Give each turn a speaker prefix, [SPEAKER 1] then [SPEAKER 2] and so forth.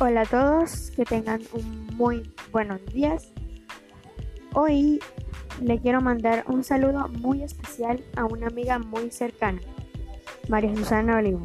[SPEAKER 1] Hola a todos, que tengan un muy buenos días. Hoy le quiero mandar un saludo muy especial a una amiga muy cercana, María Susana Olivo.